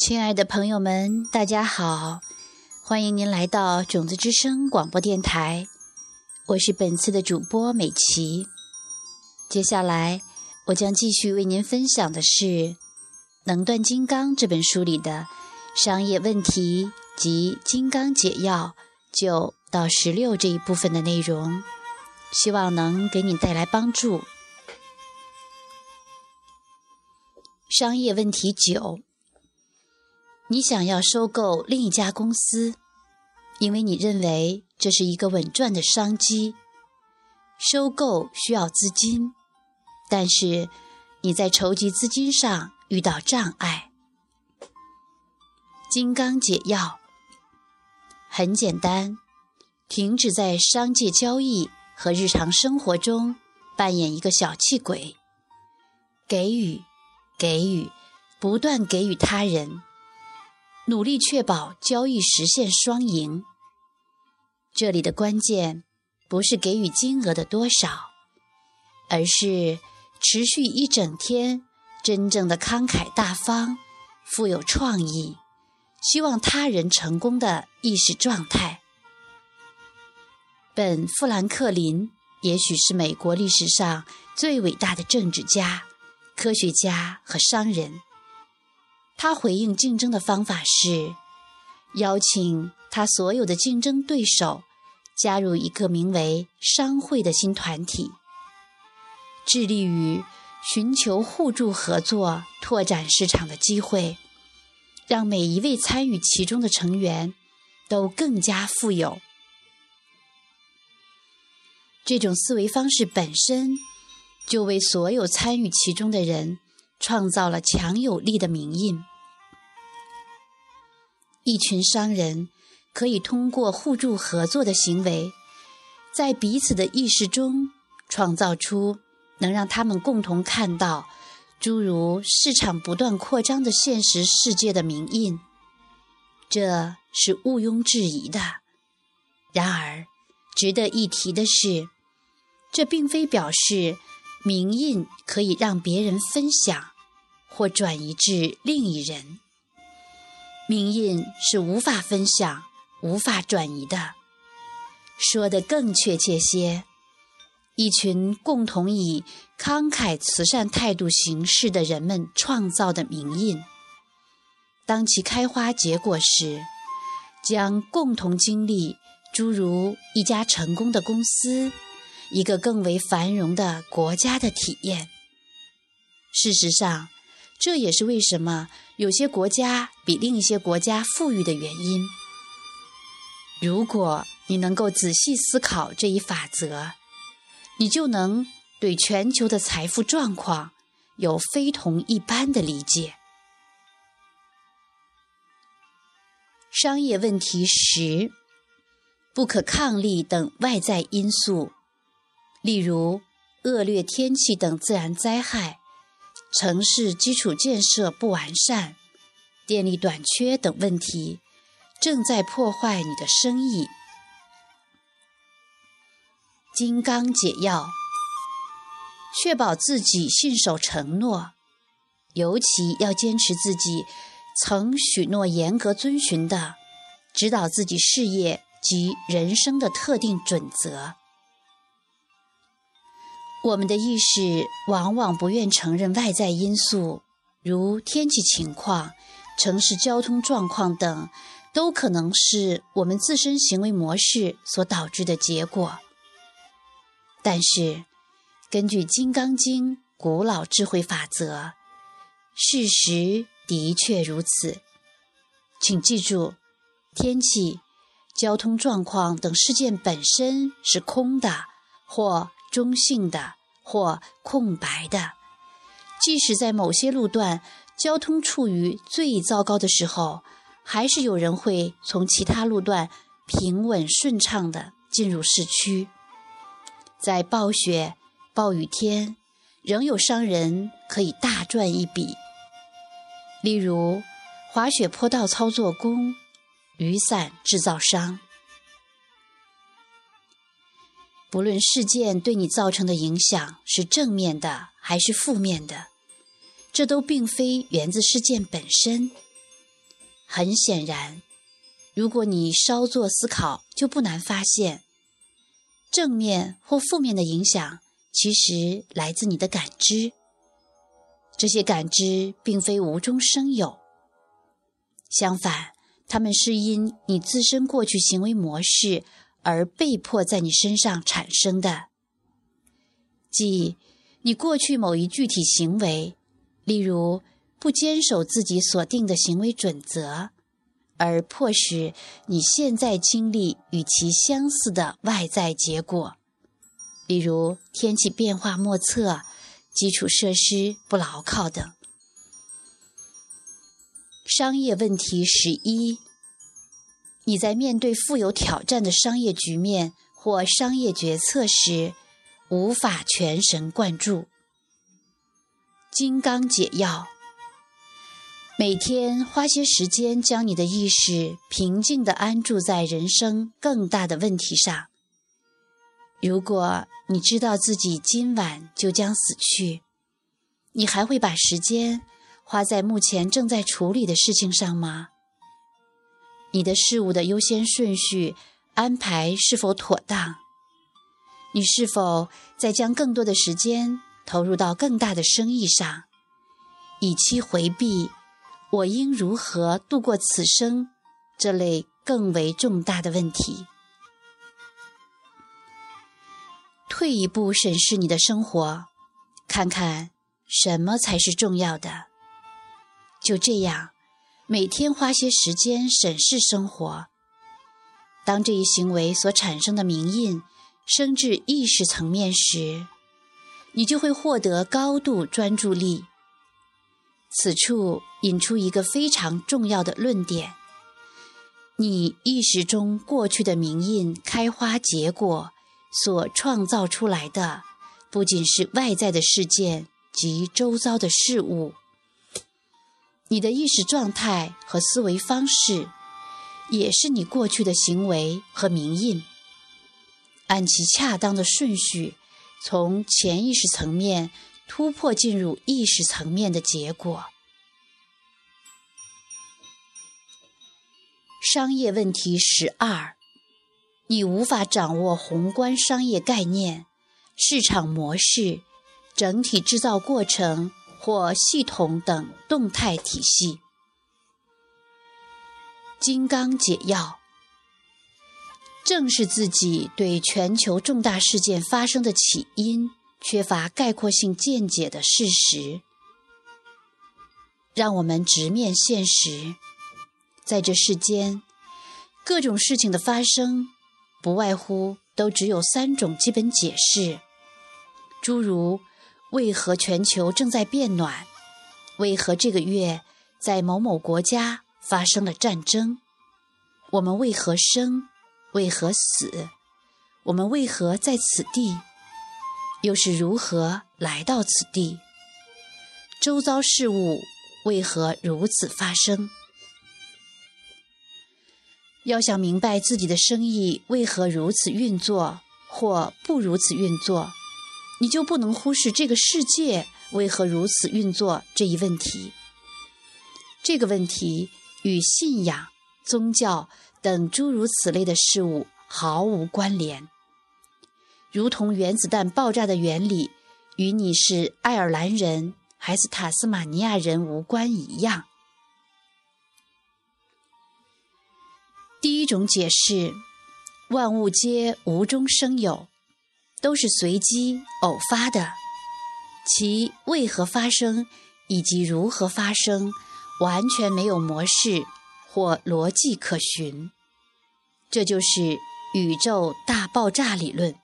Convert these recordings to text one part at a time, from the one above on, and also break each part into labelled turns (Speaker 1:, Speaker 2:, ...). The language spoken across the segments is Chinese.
Speaker 1: 亲爱的朋友们，大家好！欢迎您来到种子之声广播电台，我是本次的主播美琪。接下来，我将继续为您分享的是《能断金刚》这本书里的商业问题及金刚解药九到十六这一部分的内容，希望能给你带来帮助。商业问题九。你想要收购另一家公司，因为你认为这是一个稳赚的商机。收购需要资金，但是你在筹集资金上遇到障碍。金刚解药很简单，停止在商界交易和日常生活中扮演一个小气鬼，给予，给予，不断给予他人。努力确保交易实现双赢。这里的关键不是给予金额的多少，而是持续一整天，真正的慷慨大方、富有创意，希望他人成功的意识状态。本·富兰克林也许是美国历史上最伟大的政治家、科学家和商人。他回应竞争的方法是，邀请他所有的竞争对手加入一个名为“商会”的新团体，致力于寻求互助合作、拓展市场的机会，让每一位参与其中的成员都更加富有。这种思维方式本身就为所有参与其中的人创造了强有力的名印。一群商人可以通过互助合作的行为，在彼此的意识中创造出能让他们共同看到诸如市场不断扩张的现实世界的名印，这是毋庸置疑的。然而，值得一提的是，这并非表示名印可以让别人分享或转移至另一人。名印是无法分享、无法转移的。说得更确切些，一群共同以慷慨慈善态度行事的人们创造的名印，当其开花结果时，将共同经历诸如一家成功的公司、一个更为繁荣的国家的体验。事实上，这也是为什么有些国家比另一些国家富裕的原因。如果你能够仔细思考这一法则，你就能对全球的财富状况有非同一般的理解。商业问题十：不可抗力等外在因素，例如恶劣天气等自然灾害。城市基础建设不完善、电力短缺等问题，正在破坏你的生意。金刚解药：确保自己信守承诺，尤其要坚持自己曾许诺严格遵循的指导自己事业及人生的特定准则。我们的意识往往不愿承认外在因素，如天气情况、城市交通状况等，都可能是我们自身行为模式所导致的结果。但是，根据《金刚经》古老智慧法则，事实的确如此。请记住，天气、交通状况等事件本身是空的，或。中性的或空白的，即使在某些路段交通处于最糟糕的时候，还是有人会从其他路段平稳顺畅地进入市区。在暴雪、暴雨天，仍有商人可以大赚一笔，例如滑雪坡道操作工、雨伞制造商。不论事件对你造成的影响是正面的还是负面的，这都并非源自事件本身，很显然，如果你稍作思考，就不难发现，正面或负面的影响其实来自你的感知。这些感知并非无中生有，相反，它们是因你自身过去行为模式而被迫在你身上产生的。即你过去某一具体行为，例如不坚守自己所定的行为准则，而迫使你现在经历与其相似的外在结果，例如天气变化莫测。基础设施不牢靠等。商业问题十一：你在面对富有挑战的商业局面或商业决策时，无法全神贯注。金刚解药：每天花些时间，将你的意识平静地安住在人生更大的问题上。如果你知道自己今晚就将死去，你还会把时间花在目前正在处理的事情上吗？你的事物的优先顺序安排是否妥当？你是否在将更多的时间投入到更大的生意上，以期回避“我应如何度过此生”这类更为重大的问题？退一步审视你的生活，看看什么才是重要的。就这样，每天花些时间审视生活。当这一行为所产生的名印升至意识层面时，你就会获得高度专注力。此处引出一个非常重要的论点：你意识中过去的名印开花结果。所创造出来的不仅是外在的事件及周遭的事物，你的意识状态和思维方式，也是你过去的行为和名印，按其恰当的顺序，从潜意识层面突破进入意识层面的结果。商业问题十二。你无法掌握宏观商业概念、市场模式、整体制造过程或系统等动态体系。金刚解药，正是自己对全球重大事件发生的起因缺乏概括性见解的事实，让我们直面现实，在这世间，各种事情的发生。不外乎都只有三种基本解释，诸如为何全球正在变暖，为何这个月在某某国家发生了战争，我们为何生，为何死，我们为何在此地，又是如何来到此地，周遭事物为何如此发生。要想明白自己的生意为何如此运作或不如此运作，你就不能忽视这个世界为何如此运作这一问题。这个问题与信仰、宗教等诸如此类的事物毫无关联，如同原子弹爆炸的原理与你是爱尔兰人还是塔斯马尼亚人无关一样。第一种解释，万物皆无中生有，都是随机偶发的，其为何发生以及如何发生，完全没有模式或逻辑可循。这就是宇宙大爆炸理论。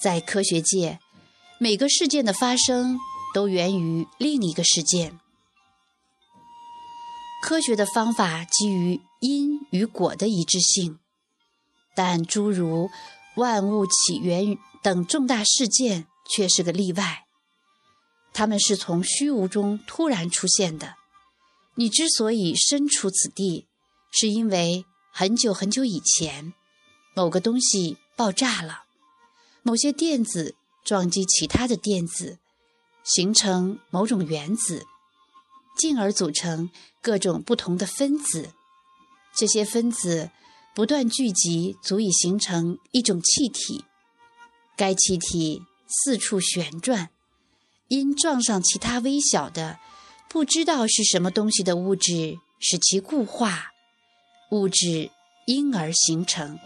Speaker 1: 在科学界，每个事件的发生都源于另一个事件。科学的方法基于因与果的一致性，但诸如万物起源等重大事件却是个例外。它们是从虚无中突然出现的。你之所以身处此地，是因为很久很久以前，某个东西爆炸了，某些电子撞击其他的电子，形成某种原子。进而组成各种不同的分子。这些分子不断聚集，足以形成一种气体。该气体四处旋转，因撞上其他微小的、不知道是什么东西的物质，使其固化，物质因而形成。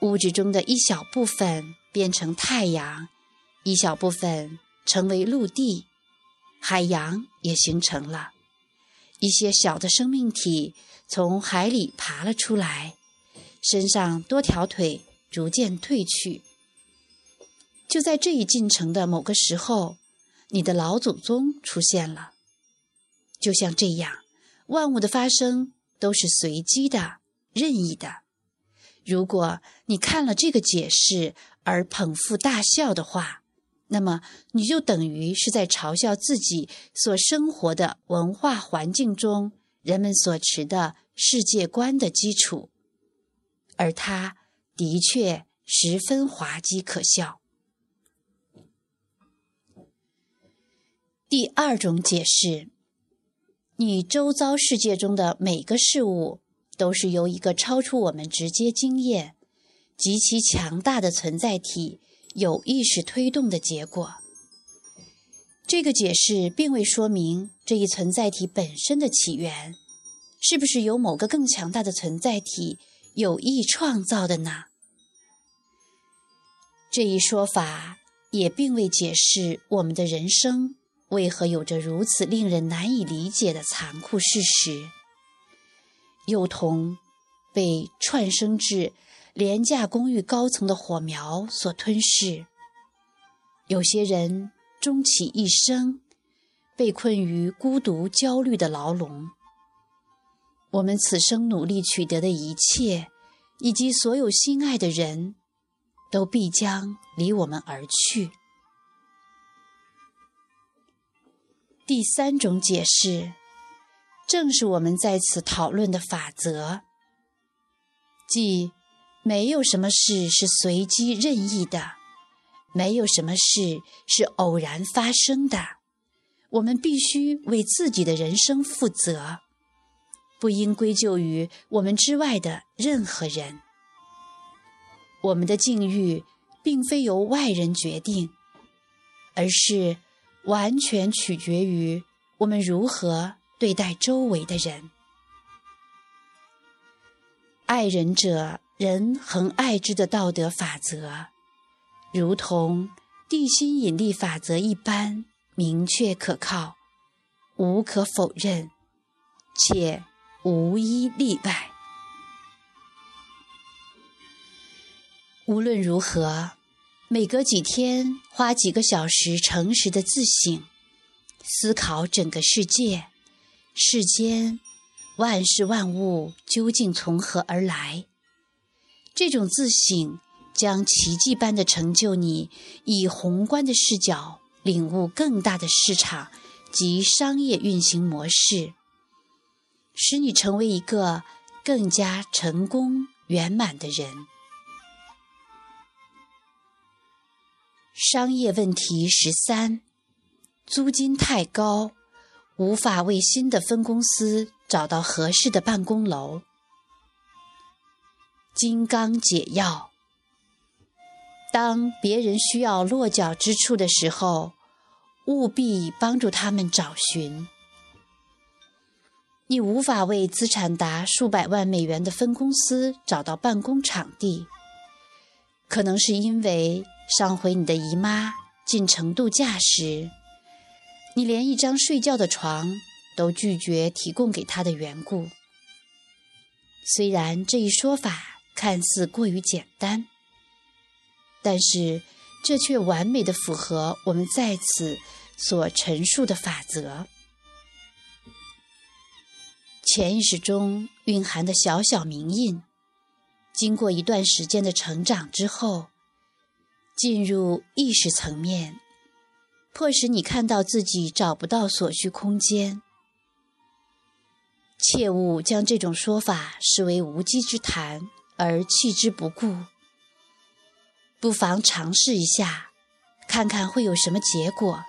Speaker 1: 物质中的一小部分变成太阳，一小部分成为陆地，海洋也形成了。一些小的生命体从海里爬了出来，身上多条腿逐渐褪去。就在这一进程的某个时候，你的老祖宗出现了。就像这样，万物的发生都是随机的、任意的。如果你看了这个解释而捧腹大笑的话，那么你就等于是在嘲笑自己所生活的文化环境中人们所持的世界观的基础，而它的确十分滑稽可笑。第二种解释：你周遭世界中的每个事物。都是由一个超出我们直接经验、极其强大的存在体有意识推动的结果。这个解释并未说明这一存在体本身的起源，是不是由某个更强大的存在体有意创造的呢？这一说法也并未解释我们的人生为何有着如此令人难以理解的残酷事实。幼童被串生至廉价公寓高层的火苗所吞噬，有些人终其一生被困于孤独焦虑的牢笼。我们此生努力取得的一切，以及所有心爱的人，都必将离我们而去。第三种解释。正是我们在此讨论的法则，即没有什么事是随机任意的，没有什么事是偶然发生的。我们必须为自己的人生负责，不应归咎于我们之外的任何人。我们的境遇并非由外人决定，而是完全取决于我们如何。对待周围的人，爱人者，人恒爱之的道德法则，如同地心引力法则一般明确可靠，无可否认，且无一例外。无论如何，每隔几天花几个小时诚实的自省，思考整个世界。世间万事万物究竟从何而来？这种自省将奇迹般的成就你，以宏观的视角领悟更大的市场及商业运行模式，使你成为一个更加成功圆满的人。商业问题十三：租金太高。无法为新的分公司找到合适的办公楼。金刚解药：当别人需要落脚之处的时候，务必帮助他们找寻。你无法为资产达数百万美元的分公司找到办公场地，可能是因为上回你的姨妈进城度假时。你连一张睡觉的床都拒绝提供给她的缘故。虽然这一说法看似过于简单，但是这却完美的符合我们在此所陈述的法则。潜意识中蕴含的小小铭印，经过一段时间的成长之后，进入意识层面。迫使你看到自己找不到所需空间，切勿将这种说法视为无稽之谈而弃之不顾。不妨尝试一下，看看会有什么结果。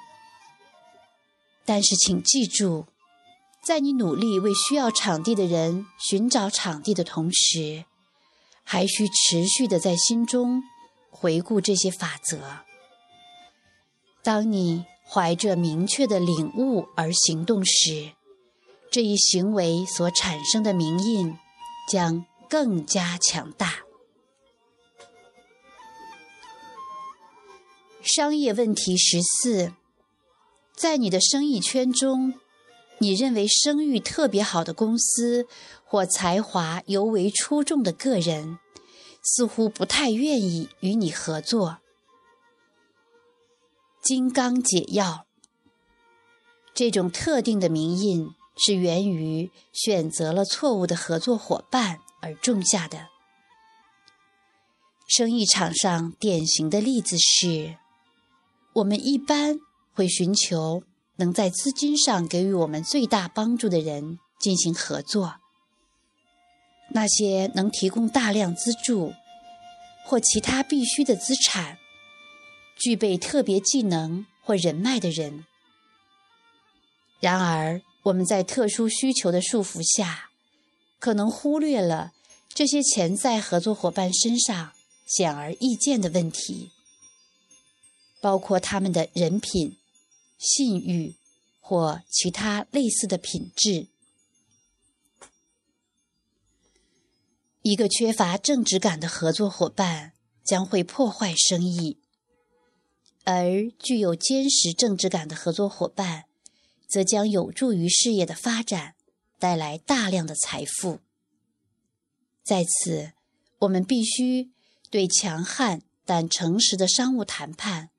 Speaker 1: 但是请记住，在你努力为需要场地的人寻找场地的同时，还需持续的在心中回顾这些法则。当你怀着明确的领悟而行动时，这一行为所产生的名印将更加强大。商业问题十四：在你的生意圈中，你认为声誉特别好的公司或才华尤为出众的个人，似乎不太愿意与你合作。金刚解药，这种特定的名印是源于选择了错误的合作伙伴而种下的。生意场上典型的例子是，我们一般会寻求能在资金上给予我们最大帮助的人进行合作。那些能提供大量资助或其他必须的资产。具备特别技能或人脉的人。然而，我们在特殊需求的束缚下，可能忽略了这些潜在合作伙伴身上显而易见的问题，包括他们的人品、信誉或其他类似的品质。一个缺乏正直感的合作伙伴将会破坏生意。而具有坚实正直感的合作伙伴，则将有助于事业的发展，带来大量的财富。在此，我们必须对强悍但诚实的商务谈判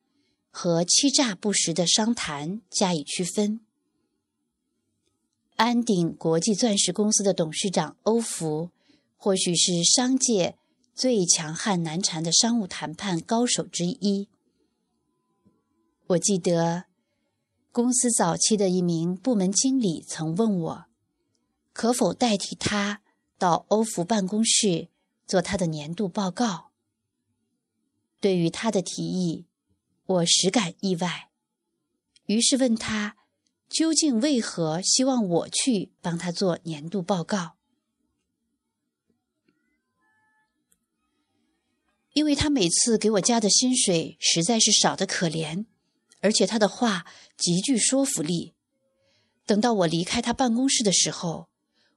Speaker 1: 和欺诈不实的商谈加以区分。安鼎国际钻石公司的董事长欧福，或许是商界最强悍难缠的商务谈判高手之一。我记得，公司早期的一名部门经理曾问我，可否代替他到欧福办公室做他的年度报告。对于他的提议，我实感意外，于是问他，究竟为何希望我去帮他做年度报告？因为他每次给我加的薪水实在是少得可怜。而且他的话极具说服力。等到我离开他办公室的时候，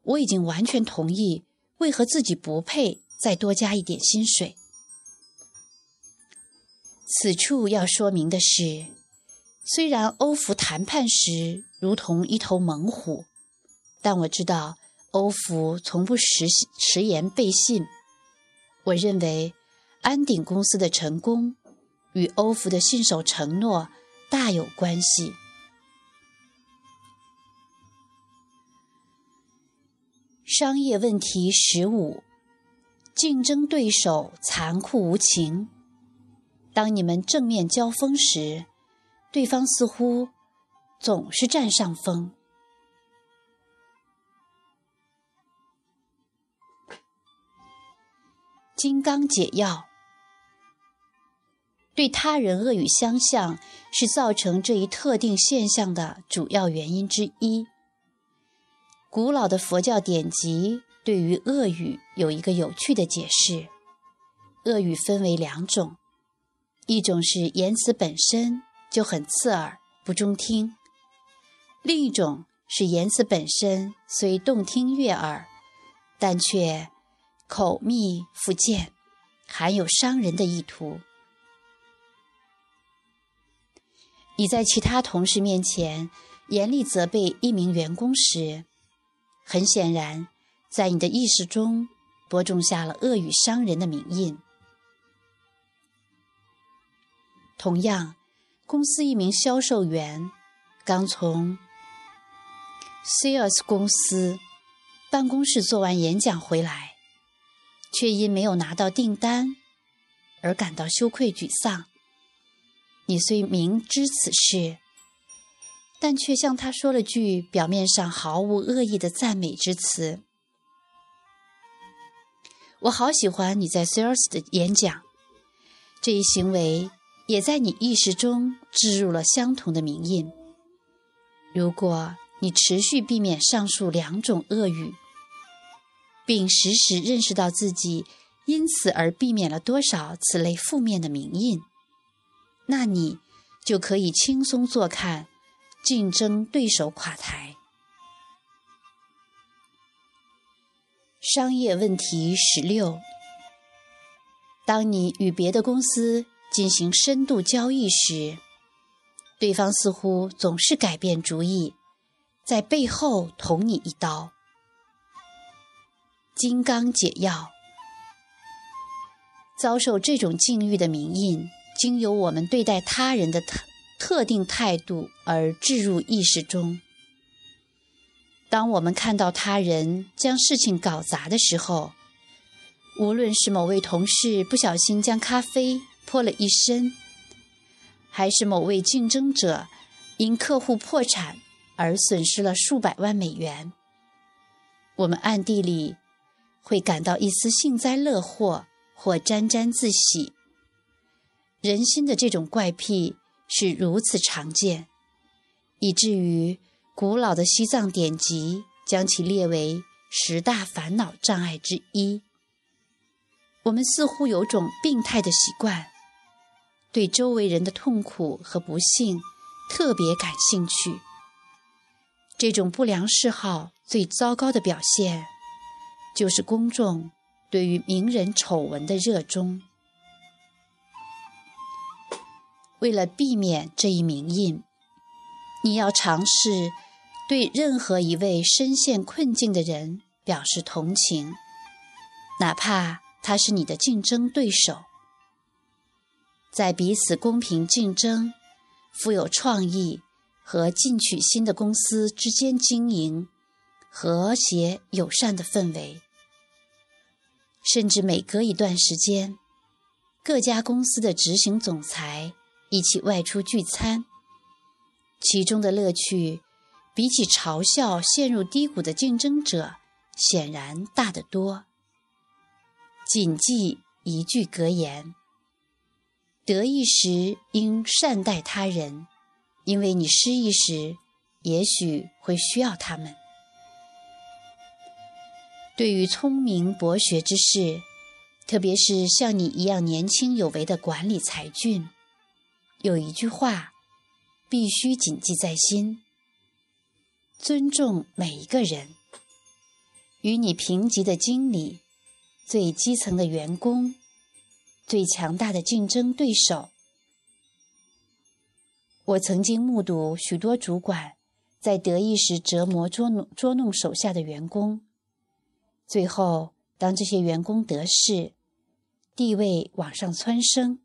Speaker 1: 我已经完全同意为何自己不配再多加一点薪水。此处要说明的是，虽然欧福谈判时如同一头猛虎，但我知道欧福从不实食言背信。我认为安鼎公司的成功与欧福的信守承诺。大有关系。商业问题十五：竞争对手残酷无情。当你们正面交锋时，对方似乎总是占上风。金刚解药。对他人恶语相向是造成这一特定现象的主要原因之一。古老的佛教典籍对于恶语有一个有趣的解释：恶语分为两种，一种是言辞本身就很刺耳、不中听；另一种是言辞本身虽动听悦耳，但却口蜜腹剑，含有伤人的意图。你在其他同事面前严厉责备一名员工时，很显然，在你的意识中播种下了恶语伤人的名印。同样，公司一名销售员刚从 Sales 公司办公室做完演讲回来，却因没有拿到订单而感到羞愧沮丧。你虽明知此事，但却向他说了句表面上毫无恶意的赞美之词。我好喜欢你在 Sales 的演讲，这一行为也在你意识中植入了相同的名印。如果你持续避免上述两种恶语，并时时认识到自己因此而避免了多少此类负面的名印，那你就可以轻松坐看竞争对手垮台。商业问题十六：当你与别的公司进行深度交易时，对方似乎总是改变主意，在背后捅你一刀。金刚解药，遭受这种境遇的名印，经由我们对待他人的疼特定态度而置入意识中。当我们看到他人将事情搞砸的时候，无论是某位同事不小心将咖啡泼了一身，还是某位竞争者因客户破产而损失了数百万美元，我们暗地里会感到一丝幸灾乐祸或沾沾自喜。人心的这种怪癖是如此常见，以至于古老的西藏典籍将其列为十大烦恼障碍之一。我们似乎有种病态的习惯。对周围人的痛苦和不幸特别感兴趣。这种不良嗜好最糟糕的表现，就是公众对于名人丑闻的热衷。为了避免这一名印，你要尝试对任何一位深陷困境的人表示同情，哪怕他是你的竞争对手。在彼此公平竞争、富有创意和进取心的公司之间经营和谐友善的氛围，甚至每隔一段时间，各家公司的执行总裁一起外出聚餐，其中的乐趣比起嘲笑陷入低谷的竞争者显然大得多。谨记一句格言。得意时应善待他人，因为你失意时也许会需要他们。对于聪明博学之士，特别是像你一样年轻有为的管理才俊，有一句话必须谨记在心：尊重每一个人。与你平级的经理，最基层的员工。最强大的竞争对手。我曾经目睹许多主管在得意时折磨捉弄捉弄手下的员工，最后当这些员工得势，地位往上蹿升，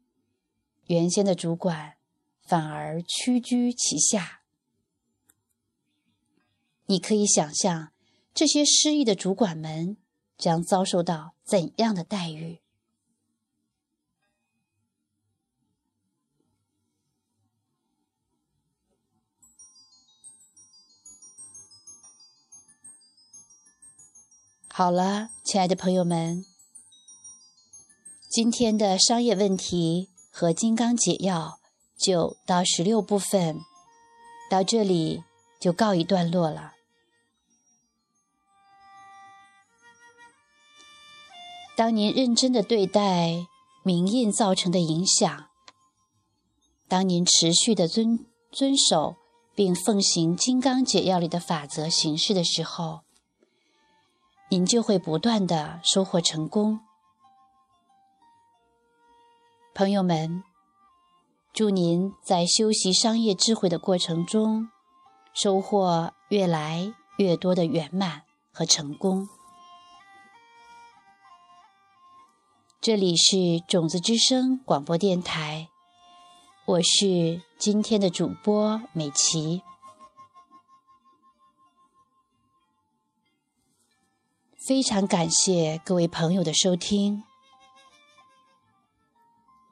Speaker 1: 原先的主管反而屈居其下。你可以想象这些失意的主管们将遭受到怎样的待遇。好了，亲爱的朋友们，今天的商业问题和金刚解药就到十六部分，到这里就告一段落了。当您认真的对待名印造成的影响，当您持续的遵遵守并奉行金刚解药里的法则行事的时候。您就会不断的收获成功，朋友们，祝您在修习商业智慧的过程中，收获越来越多的圆满和成功。这里是种子之声广播电台，我是今天的主播美琪。非常感谢各位朋友的收听，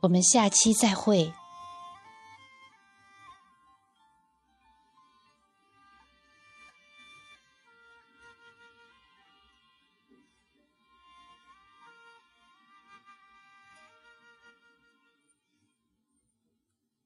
Speaker 1: 我们下期再会。